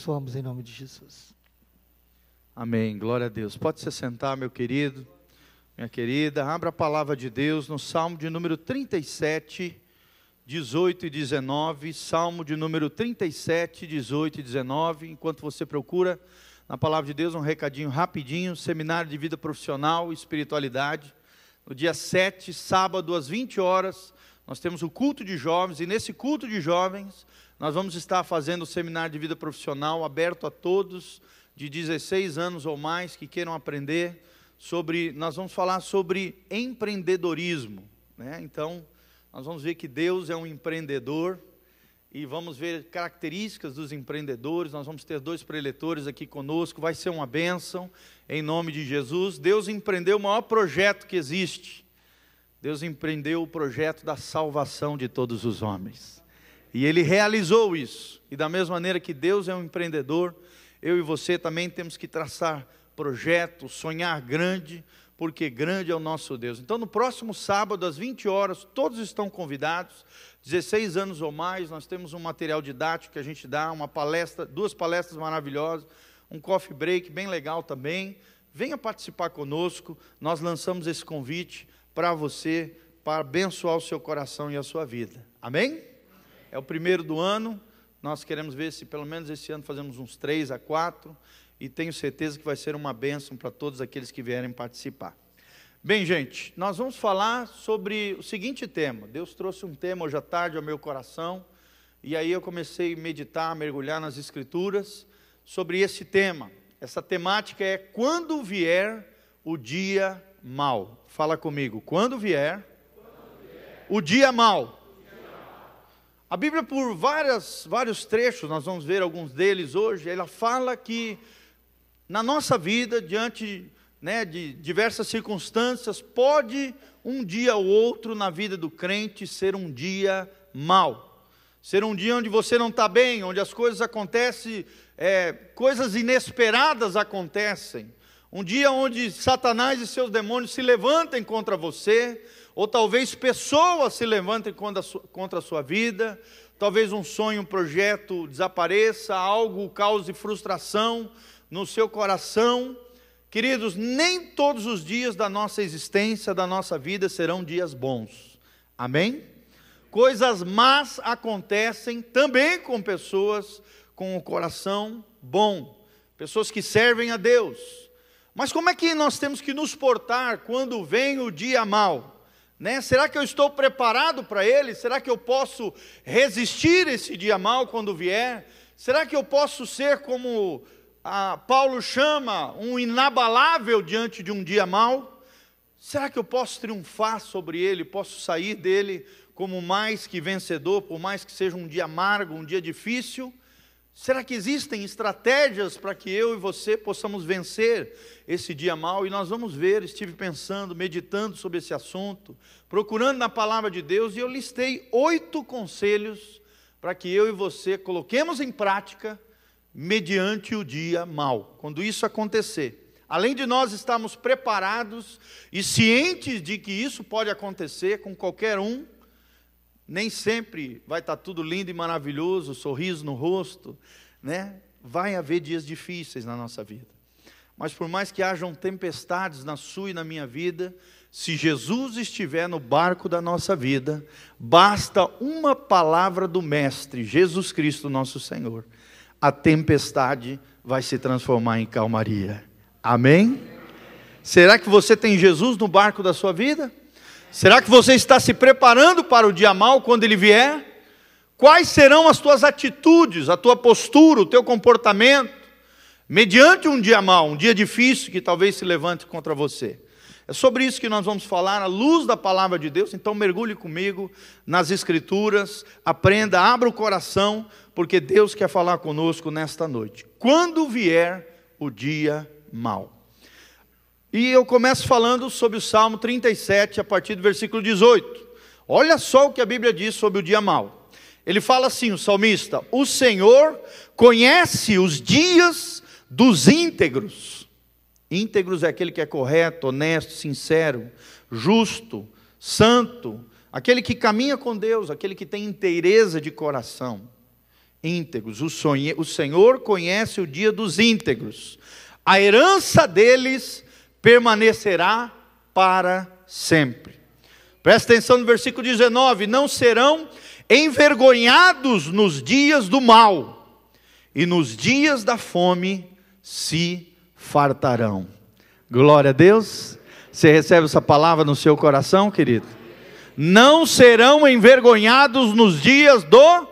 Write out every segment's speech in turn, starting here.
abençoamos em nome de Jesus. Amém. Glória a Deus. Pode se sentar, meu querido, minha querida. Abra a palavra de Deus no Salmo de número 37, 18 e 19. Salmo de número 37, 18 e 19. Enquanto você procura na palavra de Deus, um recadinho rapidinho: Seminário de Vida Profissional e Espiritualidade. No dia 7, sábado, às 20 horas, nós temos o culto de jovens, e nesse culto de jovens, nós vamos estar fazendo o seminário de vida profissional aberto a todos de 16 anos ou mais que queiram aprender sobre. Nós vamos falar sobre empreendedorismo. Né? Então, nós vamos ver que Deus é um empreendedor e vamos ver características dos empreendedores. Nós vamos ter dois preletores aqui conosco, vai ser uma bênção, em nome de Jesus. Deus empreendeu o maior projeto que existe. Deus empreendeu o projeto da salvação de todos os homens. E ele realizou isso. E da mesma maneira que Deus é um empreendedor, eu e você também temos que traçar projetos, sonhar grande, porque grande é o nosso Deus. Então, no próximo sábado, às 20 horas, todos estão convidados, 16 anos ou mais, nós temos um material didático que a gente dá, uma palestra, duas palestras maravilhosas, um coffee break bem legal também. Venha participar conosco, nós lançamos esse convite para você, para abençoar o seu coração e a sua vida. Amém? É o primeiro do ano. Nós queremos ver se pelo menos esse ano fazemos uns três a quatro. E tenho certeza que vai ser uma bênção para todos aqueles que vierem participar. Bem, gente, nós vamos falar sobre o seguinte tema. Deus trouxe um tema hoje à tarde ao meu coração. E aí eu comecei a meditar, a mergulhar nas Escrituras sobre esse tema. Essa temática é quando vier o dia mal. Fala comigo, quando vier, quando vier. o dia mal. A Bíblia, por várias, vários trechos, nós vamos ver alguns deles hoje, ela fala que na nossa vida, diante né, de diversas circunstâncias, pode um dia ou outro na vida do crente ser um dia mau. Ser um dia onde você não está bem, onde as coisas acontecem, é, coisas inesperadas acontecem. Um dia onde Satanás e seus demônios se levantem contra você, ou talvez pessoas se levantem contra a sua, vida, talvez um sonho, um projeto desapareça, algo cause frustração no seu coração. Queridos, nem todos os dias da nossa existência, da nossa vida, serão dias bons. Amém? Coisas más acontecem também com pessoas com o coração bom, pessoas que servem a Deus. Mas como é que nós temos que nos portar quando vem o dia mal? Né? Será que eu estou preparado para ele? Será que eu posso resistir esse dia mal quando vier? Será que eu posso ser como Paulo chama, um inabalável diante de um dia mal? Será que eu posso triunfar sobre ele? Posso sair dele como mais que vencedor, por mais que seja um dia amargo, um dia difícil? Será que existem estratégias para que eu e você possamos vencer esse dia mal? E nós vamos ver, estive pensando, meditando sobre esse assunto, procurando na palavra de Deus, e eu listei oito conselhos para que eu e você coloquemos em prática mediante o dia mal, quando isso acontecer. Além de nós estarmos preparados e cientes de que isso pode acontecer com qualquer um, nem sempre vai estar tudo lindo e maravilhoso, sorriso no rosto, né? Vai haver dias difíceis na nossa vida. Mas por mais que hajam tempestades na sua e na minha vida, se Jesus estiver no barco da nossa vida, basta uma palavra do Mestre, Jesus Cristo, nosso Senhor. A tempestade vai se transformar em calmaria. Amém? Será que você tem Jesus no barco da sua vida? Será que você está se preparando para o dia mal quando ele vier? Quais serão as tuas atitudes, a tua postura, o teu comportamento, mediante um dia mal, um dia difícil que talvez se levante contra você? É sobre isso que nós vamos falar, à luz da palavra de Deus. Então, mergulhe comigo nas Escrituras, aprenda, abra o coração, porque Deus quer falar conosco nesta noite. Quando vier o dia mal. E eu começo falando sobre o Salmo 37, a partir do versículo 18. Olha só o que a Bíblia diz sobre o dia mau. Ele fala assim, o salmista: O Senhor conhece os dias dos íntegros. Íntegros é aquele que é correto, honesto, sincero, justo, santo, aquele que caminha com Deus, aquele que tem inteireza de coração. íntegros. O, sonhe, o Senhor conhece o dia dos íntegros. A herança deles permanecerá para sempre. Presta atenção no versículo 19: Não serão envergonhados nos dias do mal, e nos dias da fome se fartarão. Glória a Deus. Você recebe essa palavra no seu coração, querido? Não serão envergonhados nos dias do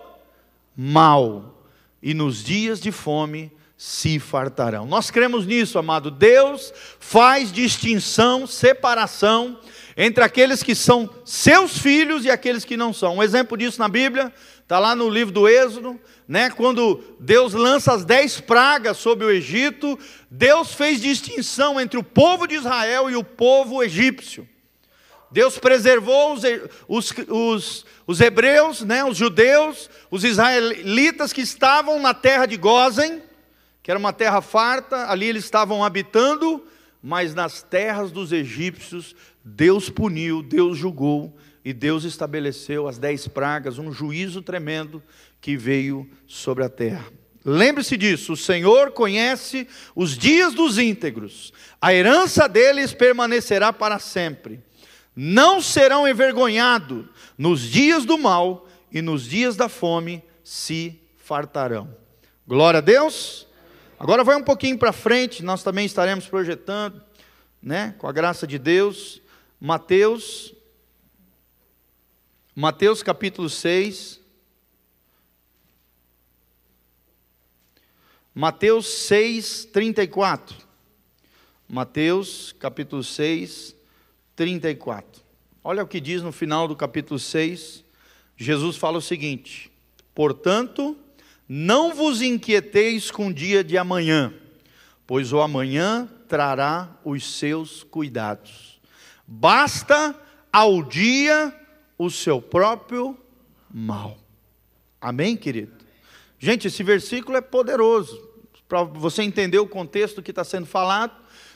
mal, e nos dias de fome se fartarão. Nós cremos nisso, amado. Deus faz distinção, separação entre aqueles que são seus filhos e aqueles que não são. Um exemplo disso na Bíblia está lá no livro do Êxodo, né? Quando Deus lança as dez pragas sobre o Egito, Deus fez distinção entre o povo de Israel e o povo egípcio. Deus preservou os, os, os, os hebreus, né, os judeus, os israelitas que estavam na terra de Gozen, que era uma terra farta, ali eles estavam habitando, mas nas terras dos egípcios Deus puniu, Deus julgou e Deus estabeleceu as dez pragas, um juízo tremendo que veio sobre a terra. Lembre-se disso: o Senhor conhece os dias dos íntegros, a herança deles permanecerá para sempre. Não serão envergonhados nos dias do mal e nos dias da fome se fartarão. Glória a Deus. Agora vai um pouquinho para frente, nós também estaremos projetando, né, com a graça de Deus, Mateus, Mateus capítulo 6. Mateus 6, 34. Mateus capítulo 6, 34. Olha o que diz no final do capítulo 6. Jesus fala o seguinte: Portanto, não vos inquieteis com o dia de amanhã, pois o amanhã trará os seus cuidados. Basta ao dia o seu próprio mal. Amém, querido? Gente, esse versículo é poderoso. Para você entender o contexto que está sendo falado,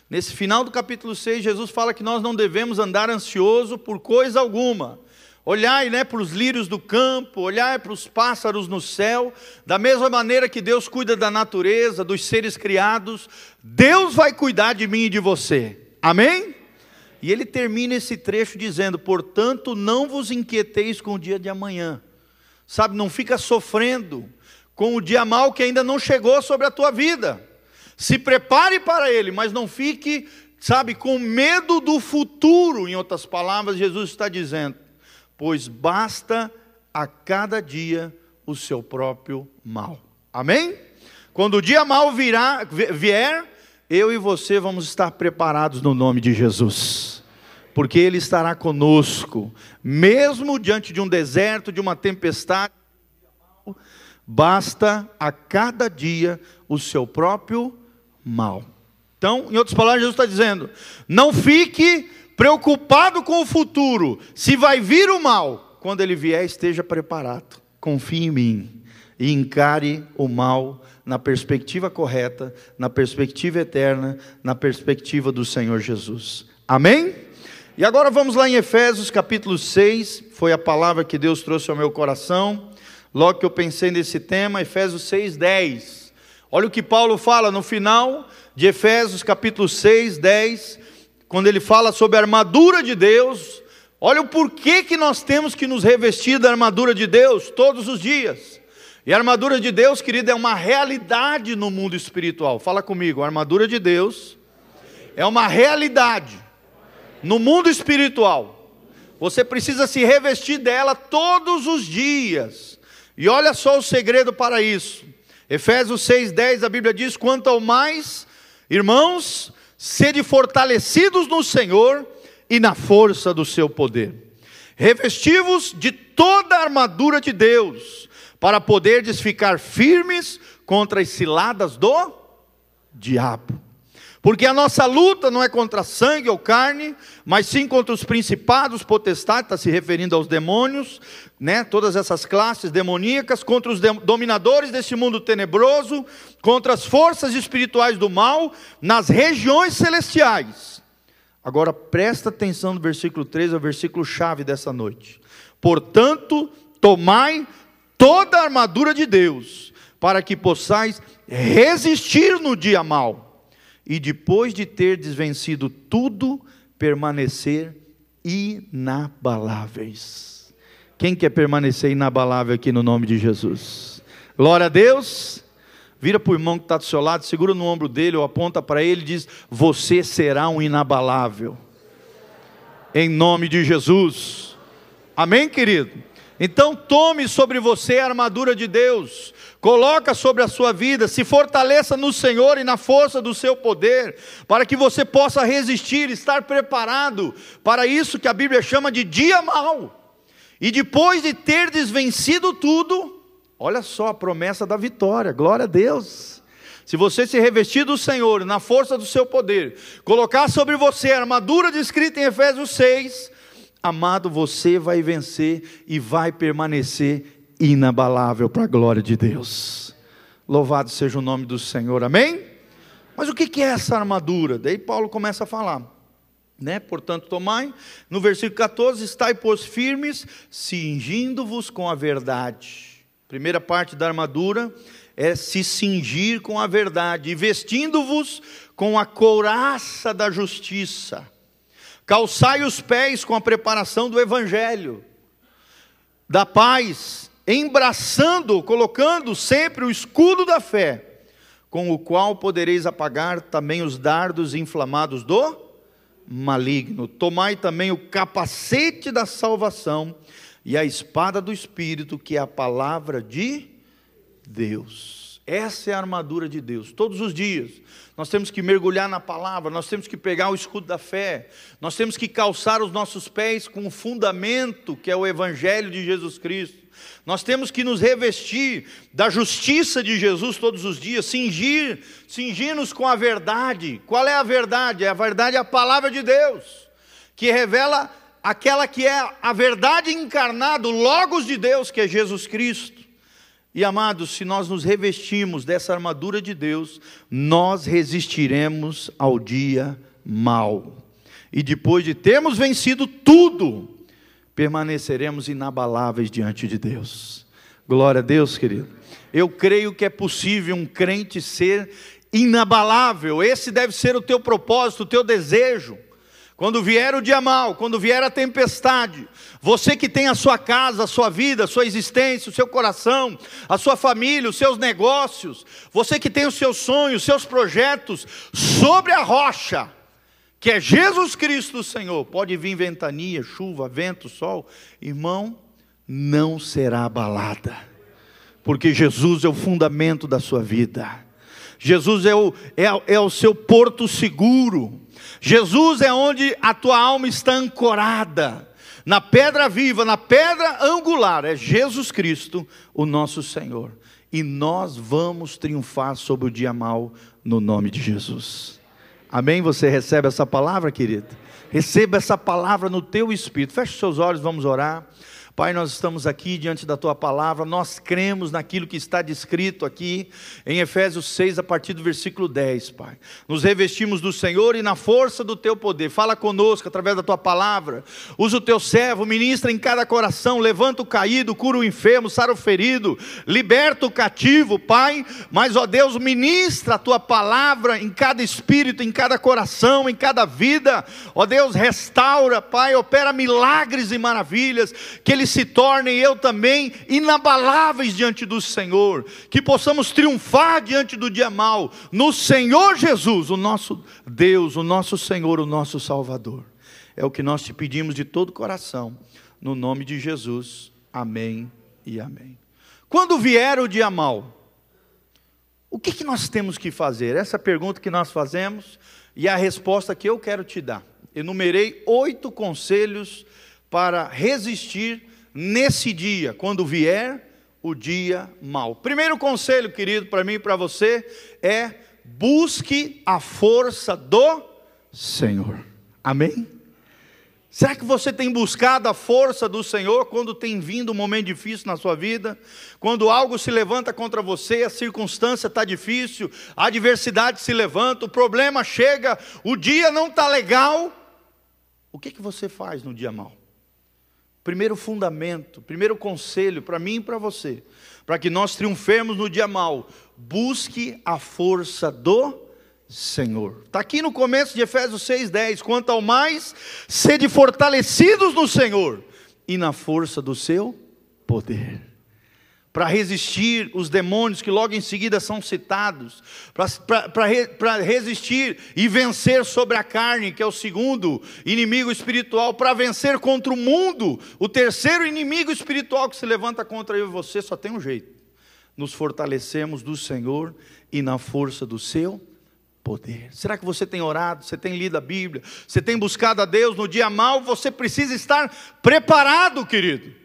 nesse final do capítulo 6, Jesus fala que nós não devemos andar ansioso por coisa alguma. Olhai né, para os lírios do campo, olhai para os pássaros no céu, da mesma maneira que Deus cuida da natureza, dos seres criados, Deus vai cuidar de mim e de você. Amém? E ele termina esse trecho dizendo: Portanto, não vos inquieteis com o dia de amanhã. Sabe, não fica sofrendo com o dia mal que ainda não chegou sobre a tua vida. Se prepare para ele, mas não fique, sabe, com medo do futuro. Em outras palavras, Jesus está dizendo: Pois basta a cada dia o seu próprio mal. Amém? Quando o dia mal virá, vier, eu e você vamos estar preparados no nome de Jesus, porque Ele estará conosco, mesmo diante de um deserto, de uma tempestade, basta a cada dia o seu próprio mal. Então, em outras palavras, Jesus está dizendo: não fique preocupado com o futuro, se vai vir o mal, quando ele vier, esteja preparado, confie em mim e encare o mal na perspectiva correta, na perspectiva eterna, na perspectiva do Senhor Jesus. Amém? E agora vamos lá em Efésios capítulo 6, foi a palavra que Deus trouxe ao meu coração, logo que eu pensei nesse tema, Efésios 6, 10. Olha o que Paulo fala no final de Efésios capítulo 6, 10, quando ele fala sobre a armadura de Deus, olha o porquê que nós temos que nos revestir da armadura de Deus todos os dias. E a armadura de Deus, querido, é uma realidade no mundo espiritual. Fala comigo, a armadura de Deus é uma realidade no mundo espiritual. Você precisa se revestir dela todos os dias. E olha só o segredo para isso. Efésios 6:10, a Bíblia diz: "Quanto ao mais, irmãos, sede fortalecidos no Senhor e na força do seu poder. Revestivos de toda a armadura de Deus, para poderdes ficar firmes contra as ciladas do diabo. Porque a nossa luta não é contra sangue ou carne, mas sim contra os principados, potestades, está se referindo aos demônios, né? todas essas classes demoníacas, contra os dominadores desse mundo tenebroso, contra as forças espirituais do mal, nas regiões celestiais. Agora presta atenção no versículo 13, é o versículo chave dessa noite. Portanto, tomai toda a armadura de Deus, para que possais resistir no dia mal, e depois de ter desvencido tudo, permanecer inabaláveis. Quem quer permanecer inabalável aqui no nome de Jesus? Glória a Deus. Vira para o irmão que está do seu lado, segura no ombro dele ou aponta para ele e diz: Você será um inabalável. Em nome de Jesus. Amém, querido? Então tome sobre você a armadura de Deus, coloca sobre a sua vida, se fortaleça no Senhor e na força do seu poder, para que você possa resistir, estar preparado para isso que a Bíblia chama de dia mal. E depois de ter desvencido tudo, Olha só a promessa da vitória, glória a Deus. Se você se revestir do Senhor, na força do seu poder, colocar sobre você a armadura descrita em Efésios 6, amado, você vai vencer e vai permanecer inabalável para a glória de Deus. Louvado seja o nome do Senhor, amém? Mas o que é essa armadura? Daí Paulo começa a falar. Né? Portanto, tomai, no versículo 14, estai pois firmes, cingindo-vos com a verdade Primeira parte da armadura é se cingir com a verdade, e vestindo-vos com a couraça da justiça. Calçai os pés com a preparação do evangelho, da paz, embraçando, colocando sempre o escudo da fé, com o qual podereis apagar também os dardos inflamados do maligno. Tomai também o capacete da salvação e a espada do Espírito, que é a palavra de Deus. Essa é a armadura de Deus, todos os dias. Nós temos que mergulhar na palavra, nós temos que pegar o escudo da fé, nós temos que calçar os nossos pés com o fundamento que é o Evangelho de Jesus Cristo. Nós temos que nos revestir da justiça de Jesus todos os dias, cingir, cingir-nos com a verdade. Qual é a verdade? A verdade é a palavra de Deus, que revela aquela que é a verdade encarnada, o Logos de Deus, que é Jesus Cristo. E amados, se nós nos revestimos dessa armadura de Deus, nós resistiremos ao dia mal. E depois de termos vencido tudo, permaneceremos inabaláveis diante de Deus. Glória a Deus, querido. Eu creio que é possível um crente ser inabalável. Esse deve ser o teu propósito, o teu desejo. Quando vier o dia mal, quando vier a tempestade, você que tem a sua casa, a sua vida, a sua existência, o seu coração, a sua família, os seus negócios, você que tem os seus sonhos, os seus projetos sobre a rocha, que é Jesus Cristo, Senhor, pode vir ventania, chuva, vento, sol, irmão, não será abalada, porque Jesus é o fundamento da sua vida, Jesus é o, é, é o seu porto seguro, Jesus é onde a tua alma está ancorada, na pedra viva, na pedra angular, é Jesus Cristo, o nosso Senhor. E nós vamos triunfar sobre o dia mal no nome de Jesus. Amém? Você recebe essa palavra, querido? Receba essa palavra no teu espírito. Feche seus olhos, vamos orar. Pai, nós estamos aqui diante da tua palavra, nós cremos naquilo que está descrito aqui em Efésios 6, a partir do versículo 10, Pai. Nos revestimos do Senhor e na força do teu poder. Fala conosco através da tua palavra. Usa o teu servo, ministra em cada coração, levanta o caído, cura o enfermo, sara o ferido, liberta o cativo, Pai. Mas, ó Deus, ministra a tua palavra em cada espírito, em cada coração, em cada vida. Ó Deus, restaura, Pai, opera milagres e maravilhas. Que ele eles se tornem eu também inabaláveis diante do Senhor, que possamos triunfar diante do dia mal, no Senhor Jesus, o nosso Deus, o nosso Senhor, o nosso Salvador. É o que nós te pedimos de todo o coração, no nome de Jesus. Amém e amém. Quando vier o dia mal, o que, que nós temos que fazer? Essa pergunta que nós fazemos e a resposta que eu quero te dar. Enumerei oito conselhos para resistir nesse dia, quando vier o dia mau. Primeiro conselho, querido, para mim e para você é busque a força do Senhor. Amém? Será que você tem buscado a força do Senhor quando tem vindo um momento difícil na sua vida? Quando algo se levanta contra você, a circunstância está difícil, a adversidade se levanta, o problema chega, o dia não está legal. O que, que você faz no dia mau? Primeiro fundamento, primeiro conselho para mim e para você, para que nós triunfemos no dia mal, busque a força do Senhor. Está aqui no começo de Efésios 6,10: quanto ao mais, sede fortalecidos no Senhor e na força do seu poder. Para resistir os demônios que logo em seguida são citados, para resistir e vencer sobre a carne, que é o segundo inimigo espiritual, para vencer contra o mundo, o terceiro inimigo espiritual que se levanta contra eu e você, só tem um jeito: nos fortalecemos do Senhor e na força do seu poder. Será que você tem orado, você tem lido a Bíblia, você tem buscado a Deus no dia mal? Você precisa estar preparado, querido.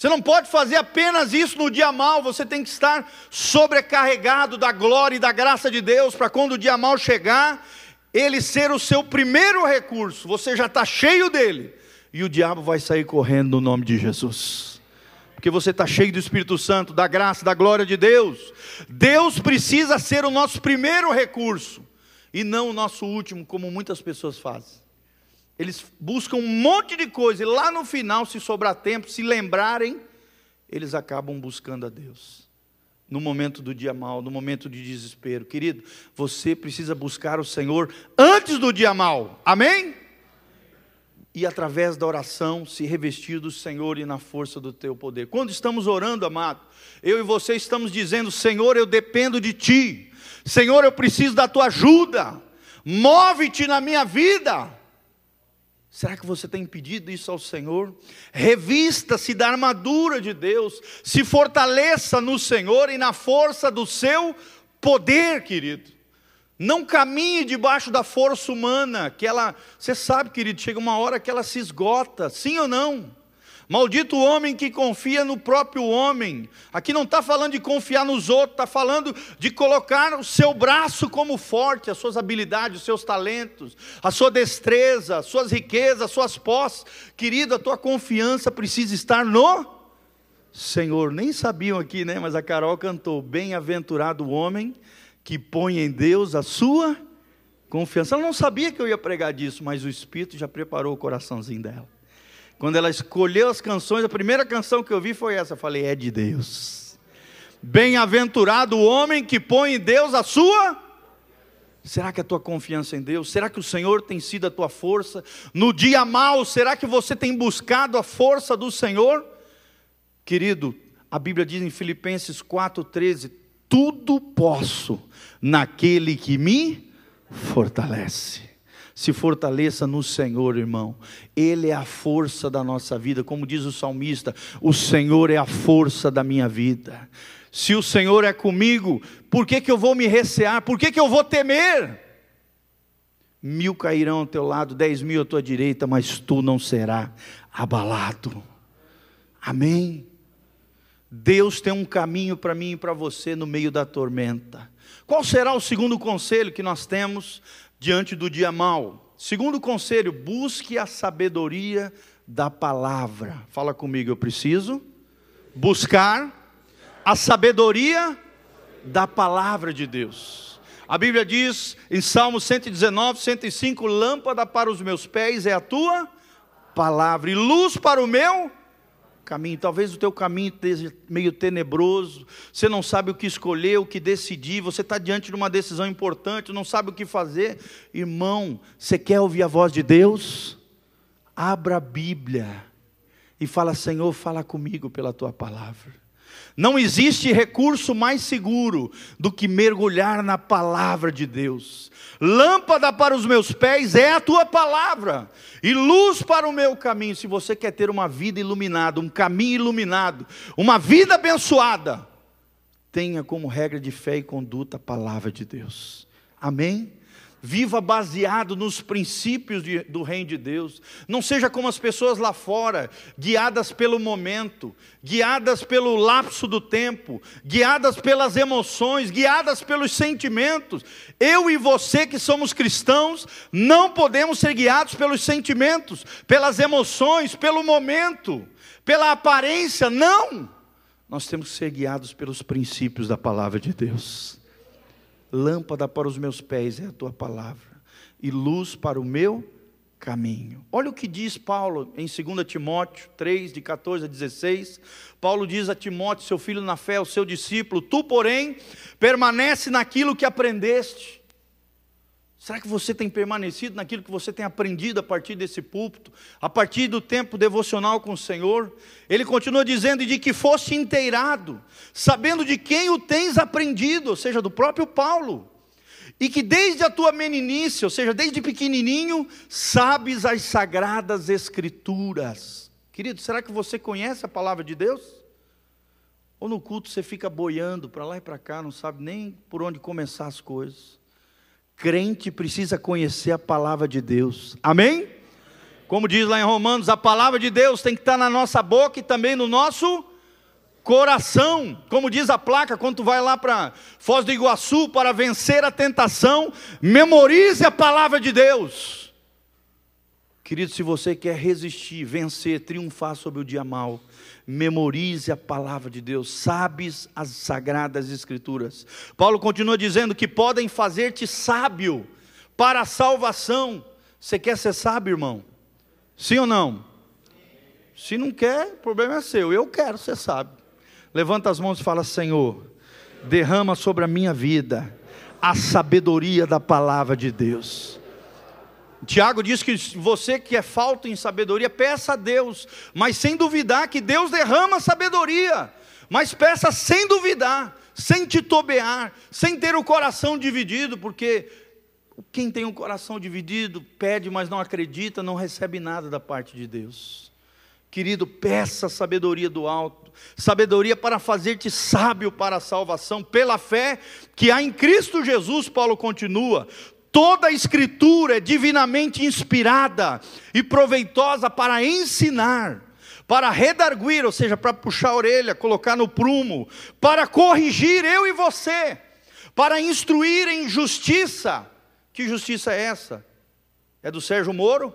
Você não pode fazer apenas isso no dia mal, você tem que estar sobrecarregado da glória e da graça de Deus, para quando o dia mal chegar, ele ser o seu primeiro recurso, você já está cheio dele, e o diabo vai sair correndo no nome de Jesus, porque você está cheio do Espírito Santo, da graça, da glória de Deus. Deus precisa ser o nosso primeiro recurso, e não o nosso último, como muitas pessoas fazem. Eles buscam um monte de coisa, e lá no final, se sobrar tempo, se lembrarem, eles acabam buscando a Deus. No momento do dia mal, no momento de desespero. Querido, você precisa buscar o Senhor antes do dia mal. Amém? E através da oração se revestir do Senhor e na força do teu poder. Quando estamos orando, amado, eu e você estamos dizendo: Senhor, eu dependo de ti. Senhor, eu preciso da tua ajuda. Move-te na minha vida. Será que você tem pedido isso ao Senhor? Revista-se da armadura de Deus, se fortaleça no Senhor e na força do seu poder, querido. Não caminhe debaixo da força humana, que ela, você sabe, querido, chega uma hora que ela se esgota, sim ou não? Maldito o homem que confia no próprio homem. Aqui não está falando de confiar nos outros, está falando de colocar o seu braço como forte, as suas habilidades, os seus talentos, a sua destreza, as suas riquezas, as suas posses. Querido, a tua confiança precisa estar no Senhor. Nem sabiam aqui, né? Mas a Carol cantou: Bem-aventurado o homem que põe em Deus a sua confiança. Ela não sabia que eu ia pregar disso, mas o Espírito já preparou o coraçãozinho dela. Quando ela escolheu as canções, a primeira canção que eu vi foi essa. Eu falei, é de Deus. Bem-aventurado o homem que põe em Deus a sua. Será que a tua confiança em Deus? Será que o Senhor tem sido a tua força? No dia mau, será que você tem buscado a força do Senhor? Querido, a Bíblia diz em Filipenses 4,13: Tudo posso naquele que me fortalece se fortaleça no Senhor, irmão. Ele é a força da nossa vida, como diz o salmista: o Senhor é a força da minha vida. Se o Senhor é comigo, por que, que eu vou me recear? Por que, que eu vou temer? Mil cairão ao teu lado, dez mil à tua direita, mas tu não será abalado. Amém. Deus tem um caminho para mim e para você no meio da tormenta. Qual será o segundo conselho que nós temos diante do dia mau. Segundo conselho, busque a sabedoria da palavra. Fala comigo, eu preciso buscar a sabedoria da palavra de Deus. A Bíblia diz em Salmo 119, 105: Lâmpada para os meus pés é a tua palavra, e luz para o meu caminho. Talvez o teu caminho esteja meio tenebroso, você não sabe o que escolher, o que decidir, você está diante de uma decisão importante, não sabe o que fazer. Irmão, você quer ouvir a voz de Deus? Abra a Bíblia e fala: Senhor, fala comigo pela tua palavra. Não existe recurso mais seguro do que mergulhar na palavra de Deus. Lâmpada para os meus pés é a tua palavra, e luz para o meu caminho. Se você quer ter uma vida iluminada, um caminho iluminado, uma vida abençoada, tenha como regra de fé e conduta a palavra de Deus. Amém? Viva baseado nos princípios de, do reino de Deus. Não seja como as pessoas lá fora, guiadas pelo momento, guiadas pelo lapso do tempo, guiadas pelas emoções, guiadas pelos sentimentos. Eu e você que somos cristãos, não podemos ser guiados pelos sentimentos, pelas emoções, pelo momento, pela aparência. Não! Nós temos que ser guiados pelos princípios da palavra de Deus. Lâmpada para os meus pés é a tua palavra, e luz para o meu caminho. Olha o que diz Paulo em 2 Timóteo 3, de 14 a 16. Paulo diz a Timóteo, seu filho na fé, o seu discípulo: Tu, porém, permanece naquilo que aprendeste. Será que você tem permanecido naquilo que você tem aprendido a partir desse púlpito, a partir do tempo devocional com o Senhor? Ele continua dizendo: de que foste inteirado, sabendo de quem o tens aprendido, ou seja, do próprio Paulo e que desde a tua meninice, ou seja, desde pequenininho, sabes as sagradas escrituras. Querido, será que você conhece a palavra de Deus? Ou no culto você fica boiando para lá e para cá, não sabe nem por onde começar as coisas? Crente precisa conhecer a palavra de Deus. Amém? Como diz lá em Romanos, a palavra de Deus tem que estar na nossa boca e também no nosso coração, como diz a placa, quando tu vai lá para Foz do Iguaçu para vencer a tentação, memorize a palavra de Deus. Querido, se você quer resistir, vencer, triunfar sobre o dia mal, memorize a palavra de Deus, sabes as sagradas escrituras. Paulo continua dizendo que podem fazer-te sábio para a salvação. Você quer ser sábio, irmão? Sim ou não? Se não quer, o problema é seu. Eu quero ser sábio. Levanta as mãos e fala: Senhor, derrama sobre a minha vida a sabedoria da palavra de Deus. Tiago diz que você que é falto em sabedoria, peça a Deus, mas sem duvidar que Deus derrama sabedoria, mas peça sem duvidar, sem titubear, sem ter o coração dividido, porque quem tem o coração dividido pede, mas não acredita, não recebe nada da parte de Deus. Querido, peça sabedoria do alto sabedoria para fazer-te sábio para a salvação, pela fé que há em Cristo Jesus, Paulo continua. Toda a Escritura é divinamente inspirada e proveitosa para ensinar, para redarguir, ou seja, para puxar a orelha, colocar no prumo, para corrigir eu e você, para instruir em justiça. Que justiça é essa? É do Sérgio Moro?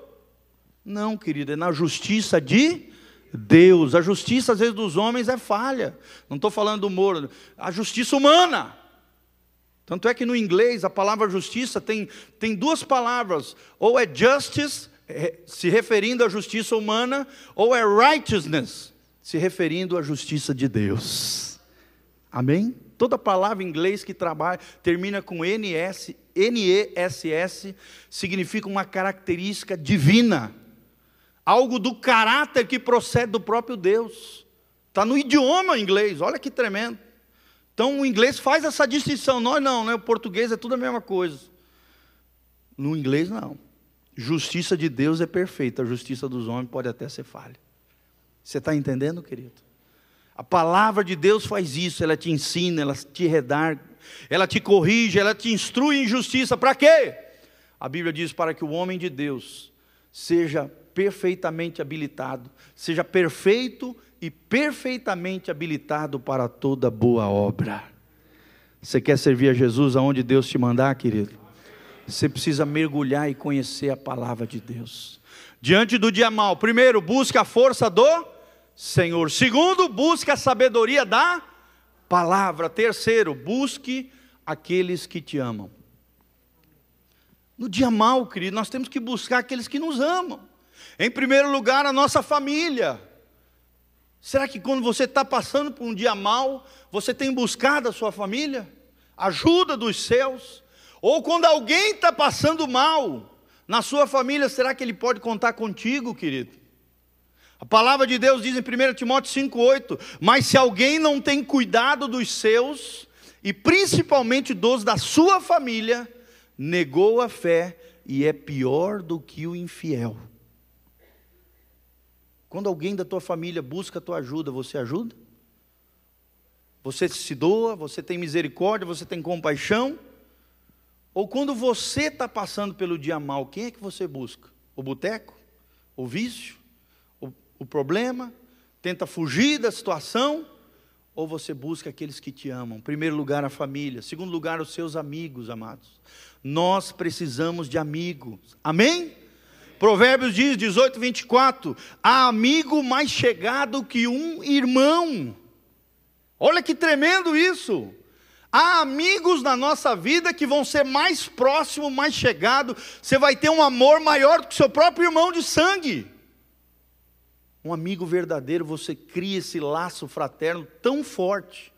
Não, querido, é na justiça de Deus. A justiça, às vezes, dos homens é falha. Não estou falando do Moro. A justiça humana. Tanto é que no inglês a palavra justiça tem, tem duas palavras. Ou é justice, é, se referindo à justiça humana, ou é righteousness, se referindo à justiça de Deus. Amém? Toda palavra em inglês que trabalha, termina com NS, NESS, significa uma característica divina algo do caráter que procede do próprio Deus. Está no idioma inglês, olha que tremendo. Então o inglês faz essa distinção, nós não, né? o português é tudo a mesma coisa. No inglês não. Justiça de Deus é perfeita, a justiça dos homens pode até ser falha. Você está entendendo, querido? A palavra de Deus faz isso, ela te ensina, ela te redarga, ela te corrige, ela te instrui em justiça. Para quê? A Bíblia diz para que o homem de Deus seja perfeitamente habilitado, seja perfeito e perfeitamente habilitado para toda boa obra. Você quer servir a Jesus aonde Deus te mandar, querido? Você precisa mergulhar e conhecer a palavra de Deus. Diante do dia mal, primeiro, busque a força do Senhor. Segundo, busque a sabedoria da palavra. Terceiro, busque aqueles que te amam. No dia mal, querido, nós temos que buscar aqueles que nos amam. Em primeiro lugar, a nossa família. Será que quando você está passando por um dia mal, você tem buscado a sua família? Ajuda dos seus? Ou quando alguém está passando mal na sua família, será que ele pode contar contigo, querido? A palavra de Deus diz em 1 Timóteo 5,8: Mas se alguém não tem cuidado dos seus, e principalmente dos da sua família, negou a fé e é pior do que o infiel. Quando alguém da tua família busca a tua ajuda, você ajuda? Você se doa, você tem misericórdia, você tem compaixão? Ou quando você está passando pelo dia mal, quem é que você busca? O boteco? O vício? O, o problema? Tenta fugir da situação? Ou você busca aqueles que te amam? Primeiro lugar, a família. Segundo lugar, os seus amigos, amados. Nós precisamos de amigos. Amém? Provérbios diz, 18, 24: há amigo mais chegado que um irmão. Olha que tremendo isso. Há amigos na nossa vida que vão ser mais próximo, mais chegado. Você vai ter um amor maior do que seu próprio irmão de sangue. Um amigo verdadeiro, você cria esse laço fraterno tão forte.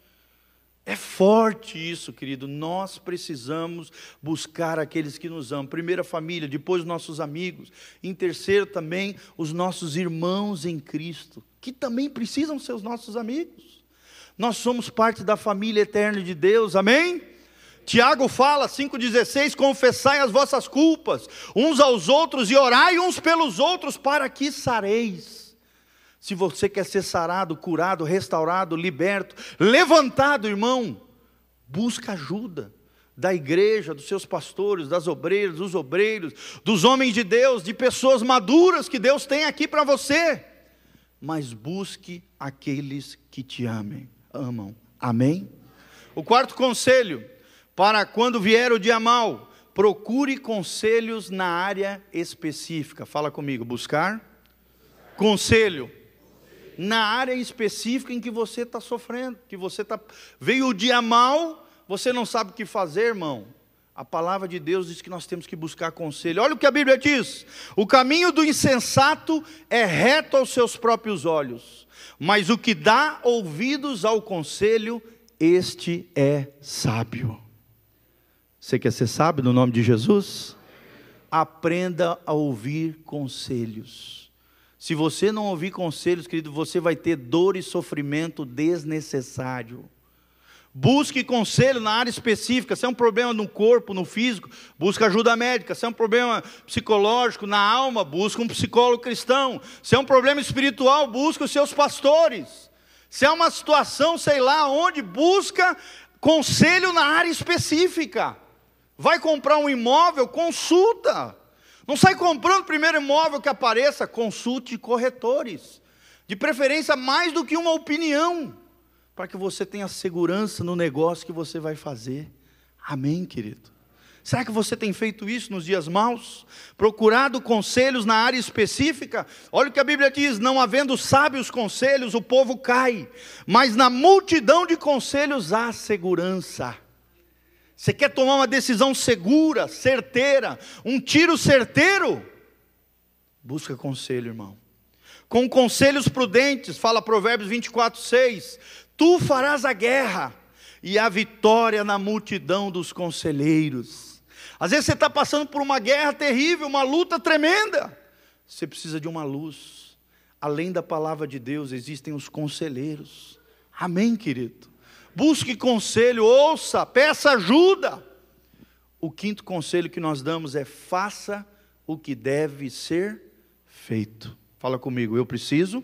É forte isso, querido. Nós precisamos buscar aqueles que nos amam. Primeiro a família, depois os nossos amigos. Em terceiro também os nossos irmãos em Cristo, que também precisam ser os nossos amigos. Nós somos parte da família eterna de Deus, amém? Tiago fala, 5,16: confessai as vossas culpas uns aos outros e orai uns pelos outros para que sareis. Se você quer ser sarado, curado, restaurado, liberto, levantado, irmão, busca ajuda da igreja, dos seus pastores, das obreiras, dos obreiros, dos homens de Deus, de pessoas maduras que Deus tem aqui para você. Mas busque aqueles que te amem amam. Amém? O quarto conselho, para quando vier o dia mal, procure conselhos na área específica. Fala comigo, buscar conselho na área específica em que você está sofrendo, que você está. Veio o dia mal, você não sabe o que fazer, irmão. A palavra de Deus diz que nós temos que buscar conselho. Olha o que a Bíblia diz: o caminho do insensato é reto aos seus próprios olhos, mas o que dá ouvidos ao conselho, este é sábio. Você quer ser sábio no nome de Jesus? Aprenda a ouvir conselhos. Se você não ouvir conselhos, querido, você vai ter dor e sofrimento desnecessário. Busque conselho na área específica. Se é um problema no corpo, no físico, busque ajuda médica. Se é um problema psicológico, na alma, busque um psicólogo cristão. Se é um problema espiritual, busque os seus pastores. Se é uma situação, sei lá, onde busca conselho na área específica. Vai comprar um imóvel, consulta. Não sai comprando o primeiro imóvel que apareça, consulte corretores. De preferência, mais do que uma opinião para que você tenha segurança no negócio que você vai fazer. Amém, querido? Será que você tem feito isso nos dias maus? Procurado conselhos na área específica? Olha o que a Bíblia diz: não havendo sábios conselhos, o povo cai, mas na multidão de conselhos há segurança. Você quer tomar uma decisão segura, certeira, um tiro certeiro? Busca conselho, irmão. Com conselhos prudentes, fala Provérbios 24, 6. Tu farás a guerra e a vitória na multidão dos conselheiros. Às vezes você está passando por uma guerra terrível, uma luta tremenda. Você precisa de uma luz. Além da palavra de Deus, existem os conselheiros. Amém, querido? Busque conselho, ouça, peça ajuda. O quinto conselho que nós damos é: faça o que deve ser feito. Fala comigo, eu preciso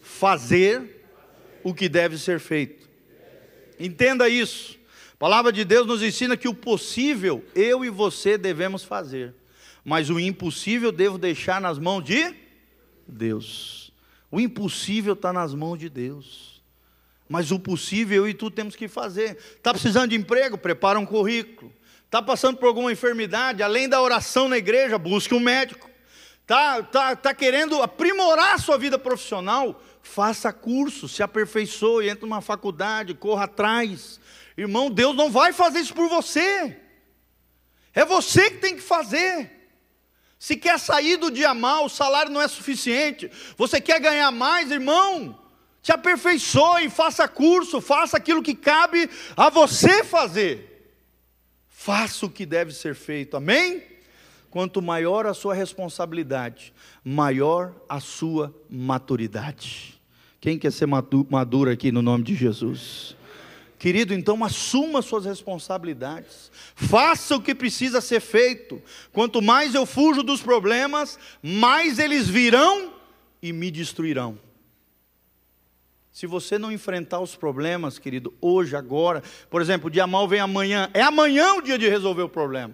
fazer o que deve ser feito. Entenda isso. A palavra de Deus nos ensina que o possível eu e você devemos fazer, mas o impossível devo deixar nas mãos de Deus. O impossível está nas mãos de Deus, mas o possível eu e tu temos que fazer. Está precisando de emprego? Prepara um currículo. Está passando por alguma enfermidade? Além da oração na igreja, busque um médico. Está tá, tá querendo aprimorar a sua vida profissional? faça curso, se aperfeiçoe, entre numa faculdade, corra atrás. Irmão, Deus não vai fazer isso por você. É você que tem que fazer. Se quer sair do dia mal, o salário não é suficiente. Você quer ganhar mais, irmão? Se aperfeiçoe, faça curso, faça aquilo que cabe a você fazer. Faça o que deve ser feito. Amém? Quanto maior a sua responsabilidade, maior a sua maturidade. Quem quer ser maduro aqui no nome de Jesus? Querido, então assuma suas responsabilidades, faça o que precisa ser feito. Quanto mais eu fujo dos problemas, mais eles virão e me destruirão. Se você não enfrentar os problemas, querido, hoje, agora, por exemplo, o dia mal vem amanhã, é amanhã o dia de resolver o problema.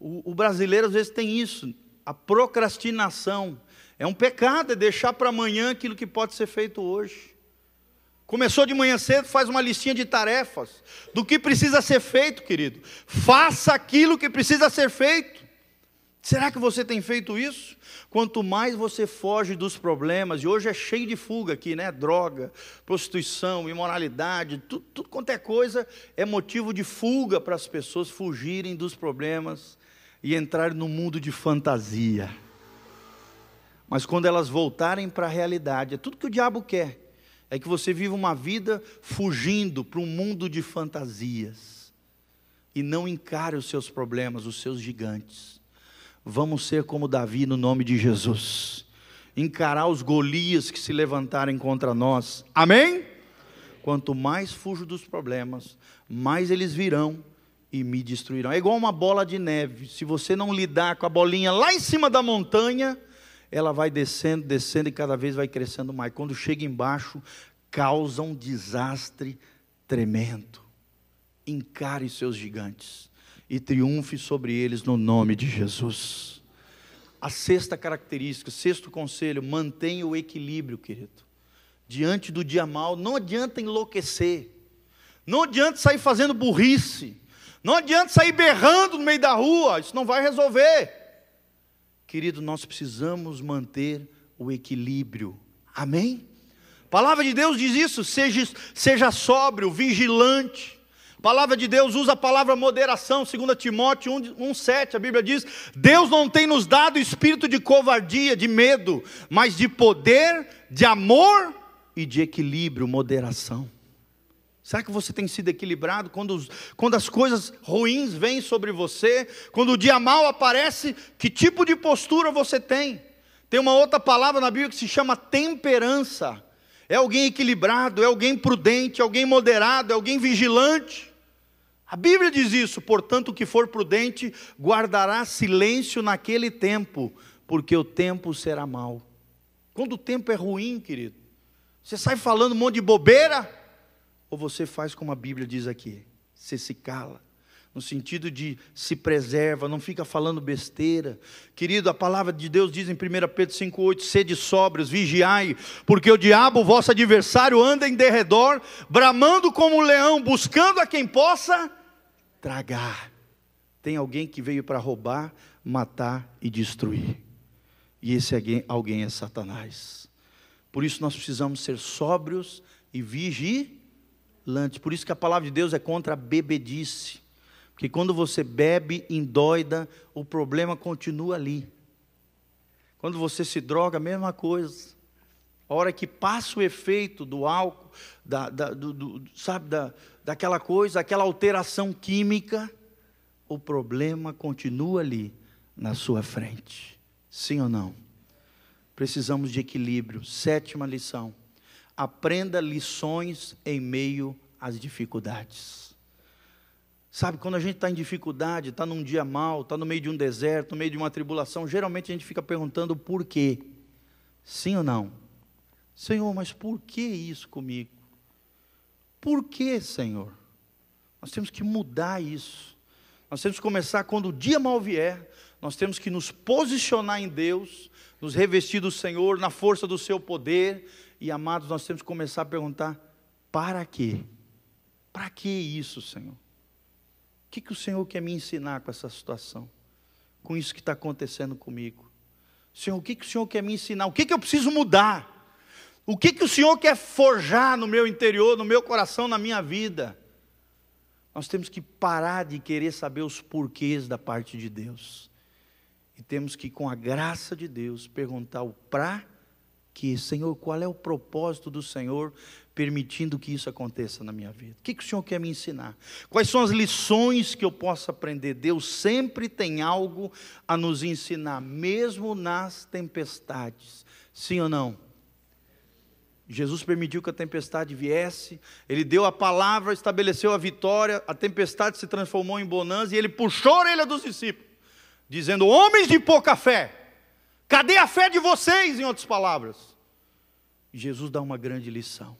O, o brasileiro às vezes tem isso, a procrastinação. É um pecado, é deixar para amanhã aquilo que pode ser feito hoje. Começou de manhã cedo, faz uma listinha de tarefas, do que precisa ser feito, querido. Faça aquilo que precisa ser feito. Será que você tem feito isso? Quanto mais você foge dos problemas, e hoje é cheio de fuga aqui, né? Droga, prostituição, imoralidade, tudo, tudo quanto é coisa é motivo de fuga para as pessoas fugirem dos problemas e entrarem no mundo de fantasia. Mas quando elas voltarem para a realidade, é tudo que o diabo quer, é que você viva uma vida fugindo para um mundo de fantasias e não encare os seus problemas, os seus gigantes vamos ser como Davi no nome de Jesus. Encarar os Golias que se levantarem contra nós. Amém? Quanto mais fujo dos problemas, mais eles virão e me destruirão. É igual uma bola de neve. Se você não lidar com a bolinha lá em cima da montanha, ela vai descendo, descendo e cada vez vai crescendo mais. Quando chega embaixo, causa um desastre tremendo. Encare seus gigantes e triunfe sobre eles no nome de Jesus. A sexta característica, sexto conselho, mantenha o equilíbrio, querido. Diante do dia mal, não adianta enlouquecer, não adianta sair fazendo burrice, não adianta sair berrando no meio da rua, isso não vai resolver. Querido, nós precisamos manter o equilíbrio, amém? A palavra de Deus diz isso: seja, seja sóbrio, vigilante, a palavra de Deus usa a palavra moderação, 2 Timóteo 1,7, a Bíblia diz: Deus não tem nos dado espírito de covardia, de medo, mas de poder, de amor e de equilíbrio, moderação. Será que você tem sido equilibrado quando, os, quando as coisas ruins vêm sobre você? Quando o dia mal aparece, que tipo de postura você tem? Tem uma outra palavra na Bíblia que se chama temperança. É alguém equilibrado, é alguém prudente, é alguém moderado, é alguém vigilante. A Bíblia diz isso, portanto, o que for prudente guardará silêncio naquele tempo, porque o tempo será mau. Quando o tempo é ruim, querido, você sai falando um monte de bobeira, ou você faz como a Bíblia diz aqui, você se cala, no sentido de se preserva, não fica falando besteira. Querido, a palavra de Deus diz em 1 Pedro 5,8: sede sóbrios, vigiai, porque o diabo, vosso adversário, anda em derredor, bramando como um leão, buscando a quem possa tragar. Tem alguém que veio para roubar, matar e destruir. E esse alguém é Satanás. Por isso nós precisamos ser sóbrios e vigilantes. Por isso que a palavra de Deus é contra a bebedice. Porque quando você bebe endoida, o problema continua ali. Quando você se droga, a mesma coisa. A hora que passa o efeito do álcool, da, da, do, do, sabe, da, daquela coisa, aquela alteração química, o problema continua ali na sua frente. Sim ou não? Precisamos de equilíbrio. Sétima lição: aprenda lições em meio às dificuldades. Sabe, quando a gente está em dificuldade, está num dia mal, está no meio de um deserto, no meio de uma tribulação, geralmente a gente fica perguntando por quê. Sim ou não? Senhor, mas por que isso comigo? Por que, Senhor? Nós temos que mudar isso. Nós temos que começar quando o dia mal vier, nós temos que nos posicionar em Deus, nos revestir do Senhor, na força do seu poder. E amados, nós temos que começar a perguntar: para quê? Para que isso, Senhor? O que, que o Senhor quer me ensinar com essa situação? Com isso que está acontecendo comigo? Senhor, o que, que o Senhor quer me ensinar? O que, que eu preciso mudar? O que, que o Senhor quer forjar no meu interior, no meu coração, na minha vida? Nós temos que parar de querer saber os porquês da parte de Deus. E temos que, com a graça de Deus, perguntar o para que, Senhor, qual é o propósito do Senhor permitindo que isso aconteça na minha vida? O que, que o Senhor quer me ensinar? Quais são as lições que eu posso aprender? Deus sempre tem algo a nos ensinar, mesmo nas tempestades. Sim ou não? Jesus permitiu que a tempestade viesse, ele deu a palavra, estabeleceu a vitória, a tempestade se transformou em bonança e ele puxou a orelha dos discípulos, dizendo: Homens de pouca fé, cadê a fé de vocês, em outras palavras? Jesus dá uma grande lição.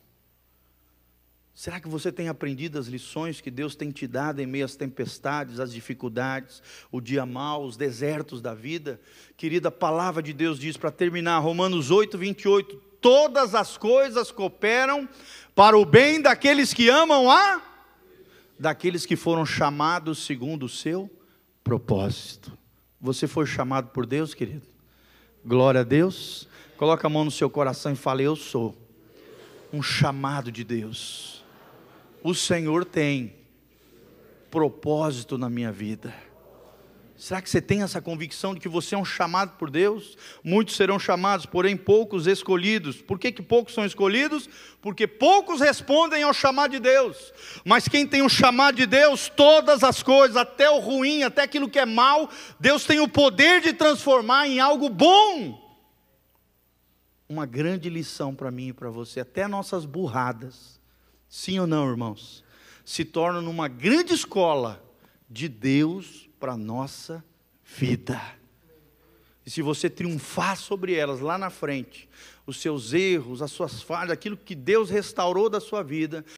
Será que você tem aprendido as lições que Deus tem te dado em meio às tempestades, às dificuldades, o dia mau, os desertos da vida? Querida, a palavra de Deus diz, para terminar, Romanos 8, 28, todas as coisas cooperam para o bem daqueles que amam a daqueles que foram chamados segundo o seu propósito. Você foi chamado por Deus, querido? Glória a Deus. Coloca a mão no seu coração e fale: Eu sou um chamado de Deus. O Senhor tem propósito na minha vida. Será que você tem essa convicção de que você é um chamado por Deus? Muitos serão chamados, porém poucos escolhidos. Por que, que poucos são escolhidos? Porque poucos respondem ao chamado de Deus. Mas quem tem o chamado de Deus, todas as coisas, até o ruim, até aquilo que é mal, Deus tem o poder de transformar em algo bom. Uma grande lição para mim e para você, até nossas burradas, sim ou não, irmãos, se tornam numa grande escola de Deus para a nossa vida. E se você triunfar sobre elas lá na frente, os seus erros, as suas falhas, aquilo que Deus restaurou da sua vida,